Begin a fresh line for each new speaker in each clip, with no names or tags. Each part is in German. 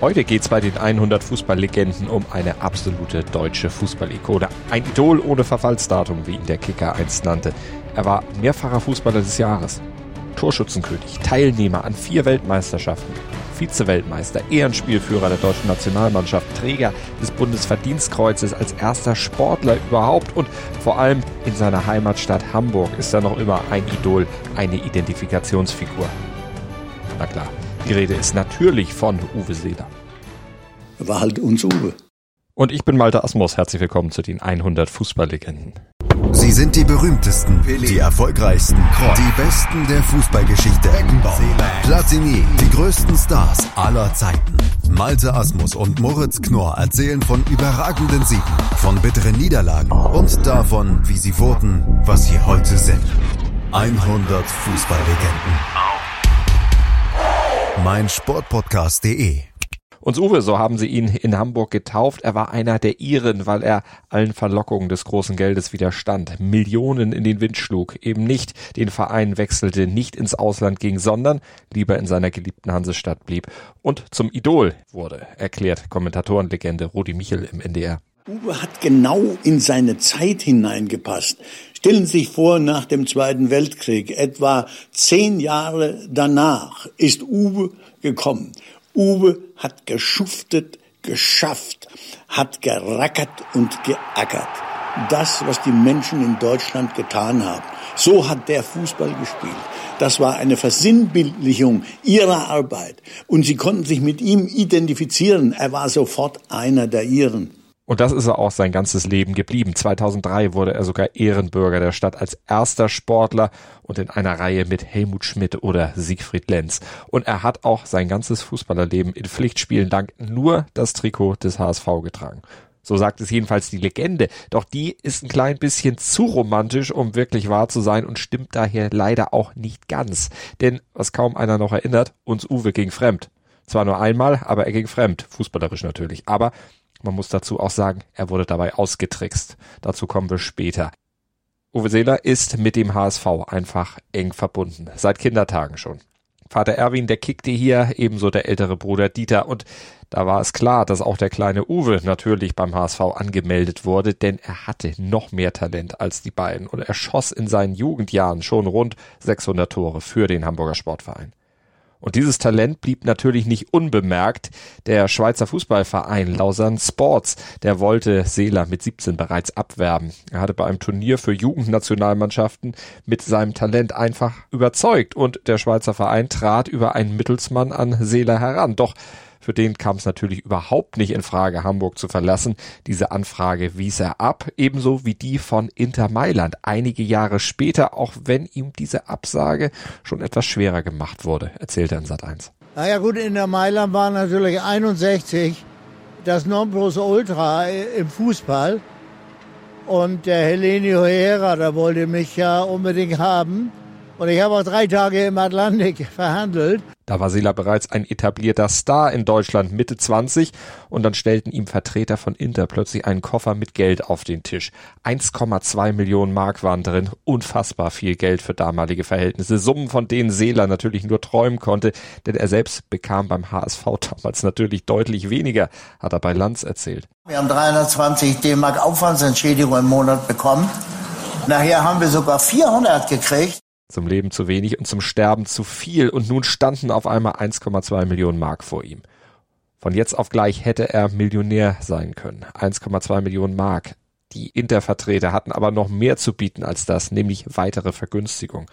Heute geht es bei den 100 Fußballlegenden um eine absolute deutsche Fußballikone. Ein Idol ohne Verfallsdatum, wie ihn der Kicker einst nannte. Er war mehrfacher Fußballer des Jahres, Torschützenkönig, Teilnehmer an vier Weltmeisterschaften, Vize-Weltmeister, Ehrenspielführer der deutschen Nationalmannschaft, Träger des Bundesverdienstkreuzes als erster Sportler überhaupt und vor allem in seiner Heimatstadt Hamburg ist er noch immer ein Idol, eine Identifikationsfigur. Na klar, die Rede ist natürlich von Uwe Seeler.
War halt uns Uwe.
Und ich bin Malte Asmus. Herzlich willkommen zu den 100 Fußballlegenden.
Sie sind die berühmtesten, die erfolgreichsten, die besten der Fußballgeschichte. Platini, die größten Stars aller Zeiten. Malte Asmus und Moritz Knorr erzählen von überragenden Siegen, von bitteren Niederlagen und davon, wie sie wurden, was sie heute sind. 100 Fußballlegenden mein Sportpodcast.de.
Und Uwe, so haben sie ihn in Hamburg getauft. Er war einer der Iren, weil er allen Verlockungen des großen Geldes widerstand, Millionen in den Wind schlug, eben nicht den Verein wechselte, nicht ins Ausland ging, sondern lieber in seiner geliebten Hansestadt blieb und zum Idol wurde, erklärt Kommentatorenlegende Rudi Michel im NDR.
Uwe hat genau in seine Zeit hineingepasst. Stellen Sie sich vor, nach dem Zweiten Weltkrieg, etwa zehn Jahre danach, ist Uwe gekommen. Uwe hat geschuftet, geschafft, hat gerackert und geackert. Das, was die Menschen in Deutschland getan haben. So hat der Fußball gespielt. Das war eine Versinnbildlichung ihrer Arbeit. Und sie konnten sich mit ihm identifizieren. Er war sofort einer der ihren.
Und das ist er auch sein ganzes Leben geblieben. 2003 wurde er sogar Ehrenbürger der Stadt als erster Sportler und in einer Reihe mit Helmut Schmidt oder Siegfried Lenz. Und er hat auch sein ganzes Fußballerleben in Pflichtspielen dank nur das Trikot des HSV getragen. So sagt es jedenfalls die Legende. Doch die ist ein klein bisschen zu romantisch, um wirklich wahr zu sein und stimmt daher leider auch nicht ganz. Denn was kaum einer noch erinnert, uns Uwe ging fremd. Zwar nur einmal, aber er ging fremd. Fußballerisch natürlich. Aber man muss dazu auch sagen, er wurde dabei ausgetrickst. Dazu kommen wir später. Uwe Seeler ist mit dem HSV einfach eng verbunden. Seit Kindertagen schon. Vater Erwin, der kickte hier, ebenso der ältere Bruder Dieter. Und da war es klar, dass auch der kleine Uwe natürlich beim HSV angemeldet wurde, denn er hatte noch mehr Talent als die beiden und er schoss in seinen Jugendjahren schon rund 600 Tore für den Hamburger Sportverein. Und dieses Talent blieb natürlich nicht unbemerkt. Der Schweizer Fußballverein Lausanne Sports, der wollte Seeler mit 17 bereits abwerben. Er hatte bei einem Turnier für Jugendnationalmannschaften mit seinem Talent einfach überzeugt und der Schweizer Verein trat über einen Mittelsmann an Seeler heran. Doch für den kam es natürlich überhaupt nicht in Frage, Hamburg zu verlassen. Diese Anfrage wies er ab, ebenso wie die von Inter Mailand einige Jahre später, auch wenn ihm diese Absage schon etwas schwerer gemacht wurde, erzählte er in Sat 1.
Naja gut, Inter Mailand war natürlich 61 das Nonplusultra im Fußball. Und der Helenio Herrera, der wollte mich ja unbedingt haben. Und ich habe auch drei Tage im Atlantik verhandelt.
Da war Sela bereits ein etablierter Star in Deutschland, Mitte 20, und dann stellten ihm Vertreter von Inter plötzlich einen Koffer mit Geld auf den Tisch. 1,2 Millionen Mark waren drin, unfassbar viel Geld für damalige Verhältnisse, Summen, von denen Seeler natürlich nur träumen konnte, denn er selbst bekam beim HSV damals natürlich deutlich weniger, hat er bei Lanz erzählt.
Wir haben 320 D-Mark Aufwandsentschädigung im Monat bekommen. Nachher haben wir sogar 400 gekriegt.
Zum Leben zu wenig und zum Sterben zu viel und nun standen auf einmal 1,2 Millionen Mark vor ihm. Von jetzt auf gleich hätte er Millionär sein können. 1,2 Millionen Mark. Die Intervertreter hatten aber noch mehr zu bieten als das, nämlich weitere Vergünstigung.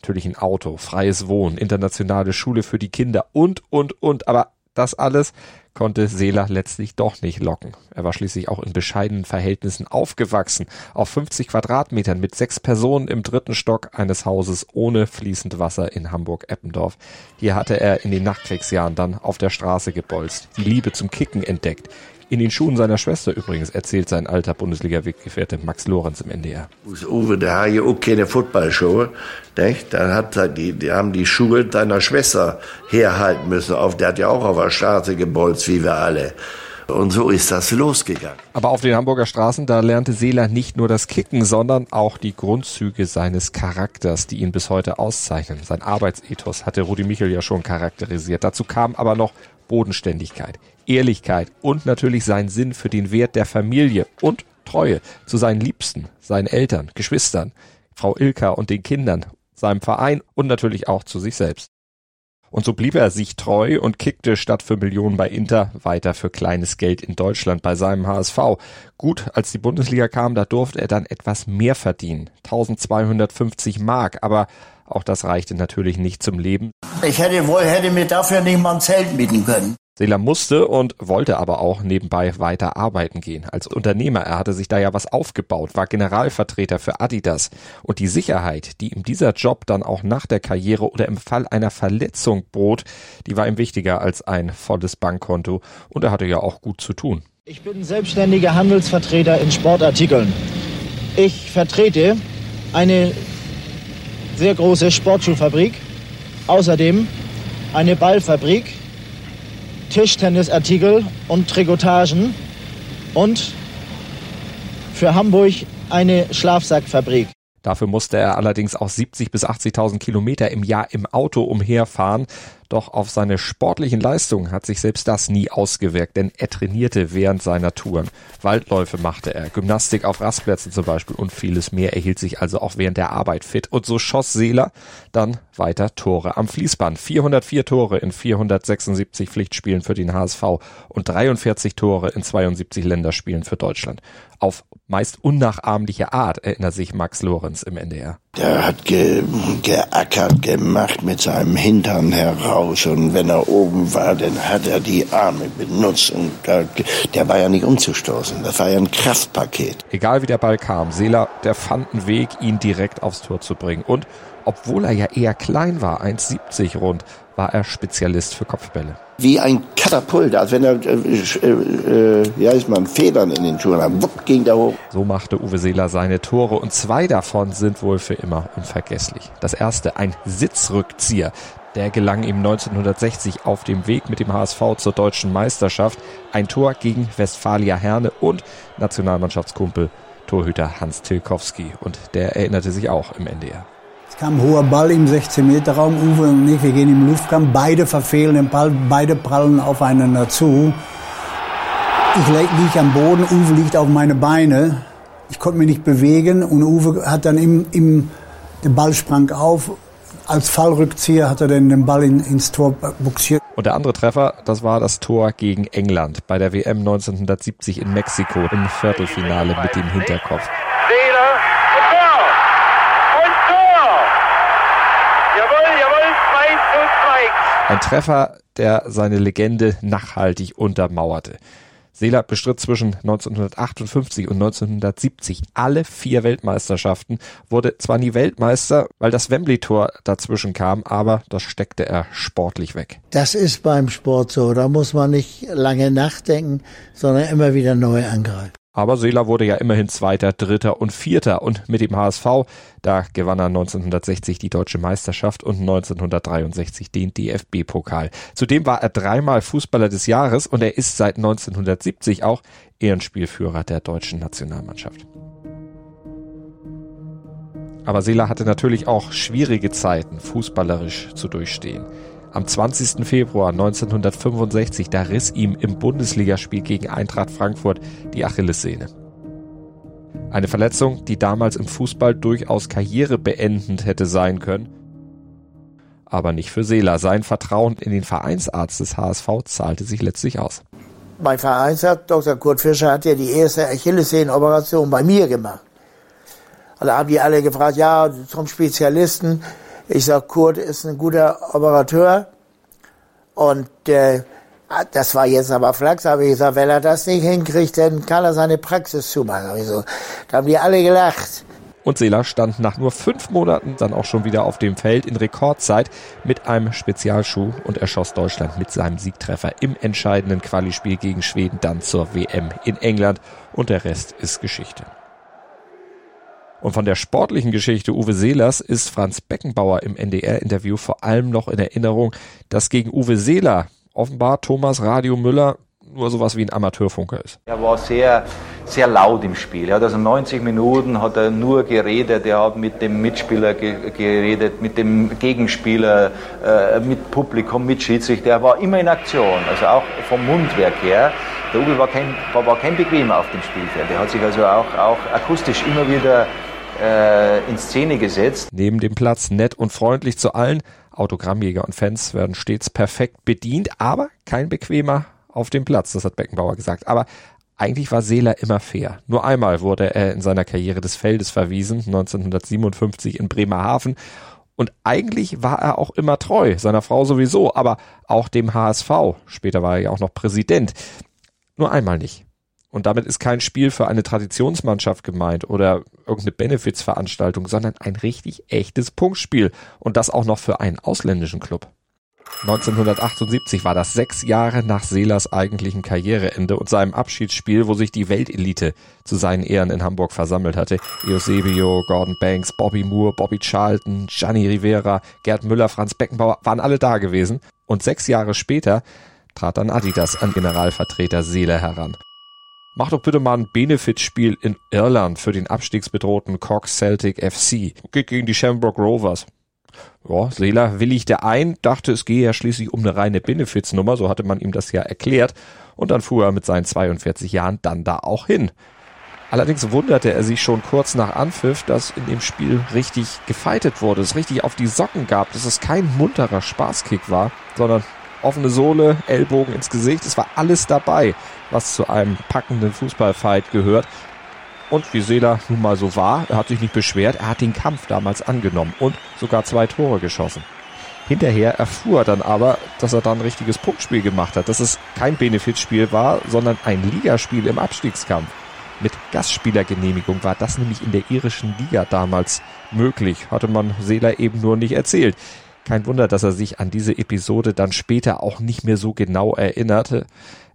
Natürlich ein Auto, freies Wohnen, internationale Schule für die Kinder und, und, und. Aber das alles konnte Seeler letztlich doch nicht locken. Er war schließlich auch in bescheidenen Verhältnissen aufgewachsen, auf 50 Quadratmetern mit sechs Personen im dritten Stock eines Hauses ohne fließend Wasser in Hamburg-Eppendorf. Hier hatte er in den Nachkriegsjahren dann auf der Straße gebolzt, die Liebe zum Kicken entdeckt, in den Schuhen seiner Schwester übrigens, erzählt sein alter Bundesliga-Weggefährte Max Lorenz im NDR.
Uwe, der hat ja auch keine Footballschuhe. Dann hat die, die haben die Schuhe deiner Schwester herhalten müssen. Auf, der hat ja auch auf der Straße gebolzt, wie wir alle. Und so ist das losgegangen.
Aber auf den Hamburger Straßen, da lernte Seeler nicht nur das Kicken, sondern auch die Grundzüge seines Charakters, die ihn bis heute auszeichnen. Sein Arbeitsethos hatte Rudi Michel ja schon charakterisiert. Dazu kam aber noch Bodenständigkeit, Ehrlichkeit und natürlich sein Sinn für den Wert der Familie und Treue zu seinen Liebsten, seinen Eltern, Geschwistern, Frau Ilka und den Kindern, seinem Verein und natürlich auch zu sich selbst. Und so blieb er sich treu und kickte statt für Millionen bei Inter weiter für kleines Geld in Deutschland bei seinem HSV. Gut, als die Bundesliga kam, da durfte er dann etwas mehr verdienen. 1250 Mark, aber auch das reichte natürlich nicht zum Leben.
Ich hätte wohl, hätte mir dafür nicht mal ein Zelt mieten können.
Seeler musste und wollte aber auch nebenbei weiter arbeiten gehen. Als Unternehmer, er hatte sich da ja was aufgebaut, war Generalvertreter für Adidas. Und die Sicherheit, die ihm dieser Job dann auch nach der Karriere oder im Fall einer Verletzung bot, die war ihm wichtiger als ein volles Bankkonto. Und er hatte ja auch gut zu tun.
Ich bin selbstständiger Handelsvertreter in Sportartikeln. Ich vertrete eine sehr große Sportschuhfabrik, außerdem eine Ballfabrik, Tischtennisartikel und Trikotagen und für Hamburg eine Schlafsackfabrik.
Dafür musste er allerdings auch 70 bis 80.000 Kilometer im Jahr im Auto umherfahren. Doch auf seine sportlichen Leistungen hat sich selbst das nie ausgewirkt, denn er trainierte während seiner Touren. Waldläufe machte er, Gymnastik auf Rastplätzen zum Beispiel und vieles mehr. Er hielt sich also auch während der Arbeit fit. Und so schoss Seeler dann weiter Tore am Fließband. 404 Tore in 476 Pflichtspielen für den HSV und 43 Tore in 72 Länderspielen für Deutschland. Auf meist unnachahmliche Art erinnert sich Max Lorenz im NDR.
Der hat ge geackert, gemacht mit seinem Hintern heraus und wenn er oben war, dann hat er die Arme benutzt und da, der war ja nicht umzustoßen. Das war ja ein Kraftpaket.
Egal wie der Ball kam, Seeler, der fand einen Weg, ihn direkt aufs Tor zu bringen. Und obwohl er ja eher klein war, 1,70 rund, war er Spezialist für Kopfbälle.
Wie ein Katapult, als wenn er, äh, äh, ja, ist man Federn in den Schuhen hat. Wupp, ging da hoch.
So machte Uwe Seeler seine Tore und zwei davon sind wohl für immer unvergesslich. Das erste, ein Sitzrückzieher. Der gelang ihm 1960 auf dem Weg mit dem HSV zur deutschen Meisterschaft. Ein Tor gegen Westfalia Herne und Nationalmannschaftskumpel Torhüter Hans Tilkowski. Und der erinnerte sich auch im NDR.
Es kam ein hoher Ball im 16-Meter-Raum. Uwe und ich, wir gehen im Luftkampf. Beide verfehlen den Ball, beide prallen aufeinander zu. Ich liege am Boden, Uwe liegt auf meine Beine. Ich konnte mich nicht bewegen und Uwe hat dann im, im, der Ball sprang auf. Als Fallrückzieher hat er dann den Ball in, ins Tor buxiert.
Und der andere Treffer, das war das Tor gegen England bei der WM 1970 in Mexiko im Viertelfinale mit dem Hinterkopf. Ein Treffer, der seine Legende nachhaltig untermauerte. Seeler bestritt zwischen 1958 und 1970 alle vier Weltmeisterschaften, wurde zwar nie Weltmeister, weil das Wembley-Tor dazwischen kam, aber das steckte er sportlich weg.
Das ist beim Sport so. Da muss man nicht lange nachdenken, sondern immer wieder neu angreifen.
Aber Seeler wurde ja immerhin Zweiter, Dritter und Vierter und mit dem HSV, da gewann er 1960 die deutsche Meisterschaft und 1963 den DFB-Pokal. Zudem war er dreimal Fußballer des Jahres und er ist seit 1970 auch Ehrenspielführer der deutschen Nationalmannschaft. Aber Seeler hatte natürlich auch schwierige Zeiten fußballerisch zu durchstehen. Am 20. Februar 1965, da riss ihm im Bundesligaspiel gegen Eintracht Frankfurt die Achillessehne. Eine Verletzung, die damals im Fußball durchaus karrierebeendend hätte sein können. Aber nicht für Seeler. Sein Vertrauen in den Vereinsarzt des HSV zahlte sich letztlich aus.
Mein Vereinsarzt, Dr. Kurt Fischer, hat ja die erste Achillessehnen-Operation bei mir gemacht. Da haben die alle gefragt, ja, zum Spezialisten. Ich sag, Kurt ist ein guter Operateur. Und äh, das war jetzt aber Flachs, habe ich gesagt, wenn er das nicht hinkriegt, dann kann er seine Praxis zumachen. Hab so. Da haben die alle gelacht.
Und Seeler stand nach nur fünf Monaten dann auch schon wieder auf dem Feld in Rekordzeit mit einem Spezialschuh und erschoss Deutschland mit seinem Siegtreffer im entscheidenden Qualispiel gegen Schweden dann zur WM in England und der Rest ist Geschichte. Und von der sportlichen Geschichte Uwe Seelers ist Franz Beckenbauer im NDR-Interview vor allem noch in Erinnerung, dass gegen Uwe Seeler offenbar Thomas Radio Müller nur sowas wie ein Amateurfunker ist.
Er war sehr, sehr laut im Spiel. Er hat also 90 Minuten hat er nur geredet. Er hat mit dem Mitspieler ge geredet, mit dem Gegenspieler, äh, mit Publikum, mit Schiedsrichter. Er war immer in Aktion, also auch vom Mundwerk her. Der Uwe war kein, war, war kein Bequemer auf dem Spielfeld. Er hat sich also auch, auch akustisch immer wieder äh, in Szene gesetzt.
Neben dem Platz nett und freundlich zu allen. Autogrammjäger und Fans werden stets perfekt bedient, aber kein bequemer auf dem Platz, das hat Beckenbauer gesagt. Aber eigentlich war Seeler immer fair. Nur einmal wurde er in seiner Karriere des Feldes verwiesen, 1957 in Bremerhaven. Und eigentlich war er auch immer treu, seiner Frau sowieso, aber auch dem HSV. Später war er ja auch noch Präsident. Nur einmal nicht. Und damit ist kein Spiel für eine Traditionsmannschaft gemeint oder irgendeine Benefizveranstaltung, sondern ein richtig echtes Punktspiel. Und das auch noch für einen ausländischen Club. 1978 war das sechs Jahre nach Seelers eigentlichem Karriereende und seinem Abschiedsspiel, wo sich die Weltelite zu seinen Ehren in Hamburg versammelt hatte. Eusebio, Gordon Banks, Bobby Moore, Bobby Charlton, Gianni Rivera, Gerd Müller, Franz Beckenbauer waren alle da gewesen. Und sechs Jahre später trat dann Adidas an Generalvertreter Seeler heran. Mach doch bitte mal ein Benefitspiel in Irland für den abstiegsbedrohten Cork Celtic FC. Geht gegen die Shamrock Rovers. Ja, Seeler willigte ein, dachte, es gehe ja schließlich um eine reine Benefitsnummer, so hatte man ihm das ja erklärt. Und dann fuhr er mit seinen 42 Jahren dann da auch hin. Allerdings wunderte er sich schon kurz nach Anpfiff, dass in dem Spiel richtig gefeitet wurde, es richtig auf die Socken gab, dass es kein munterer Spaßkick war, sondern offene Sohle, Ellbogen ins Gesicht, es war alles dabei was zu einem packenden Fußballfight gehört. Und wie Seeler nun mal so war, er hat sich nicht beschwert, er hat den Kampf damals angenommen und sogar zwei Tore geschossen. Hinterher erfuhr er dann aber, dass er dann ein richtiges Punktspiel gemacht hat, dass es kein Benefitspiel war, sondern ein Ligaspiel im Abstiegskampf. Mit Gastspielergenehmigung war das nämlich in der irischen Liga damals möglich, hatte man Seeler eben nur nicht erzählt. Kein Wunder, dass er sich an diese Episode dann später auch nicht mehr so genau erinnerte.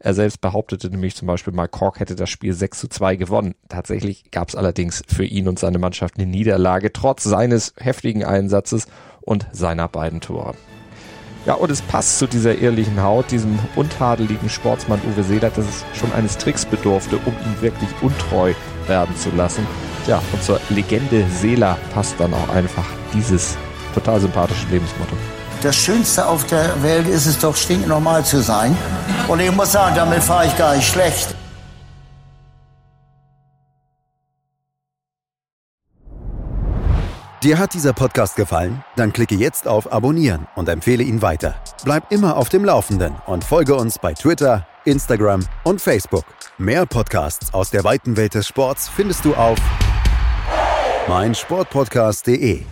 Er selbst behauptete nämlich zum Beispiel mal, Cork hätte das Spiel 6 zu 2 gewonnen. Tatsächlich gab es allerdings für ihn und seine Mannschaft eine Niederlage, trotz seines heftigen Einsatzes und seiner beiden Tore. Ja, und es passt zu dieser ehrlichen Haut, diesem untadeligen Sportsmann Uwe Seeler, dass es schon eines Tricks bedurfte, um ihn wirklich untreu werden zu lassen. Ja, und zur Legende Seeler passt dann auch einfach dieses total sympathische Lebensmotto.
Das Schönste auf der Welt ist es doch, stinknormal zu sein. Und ich muss sagen, damit fahre ich gar nicht schlecht.
Dir hat dieser Podcast gefallen? Dann klicke jetzt auf Abonnieren und empfehle ihn weiter. Bleib immer auf dem Laufenden und folge uns bei Twitter, Instagram und Facebook. Mehr Podcasts aus der weiten Welt des Sports findest du auf meinsportpodcast.de.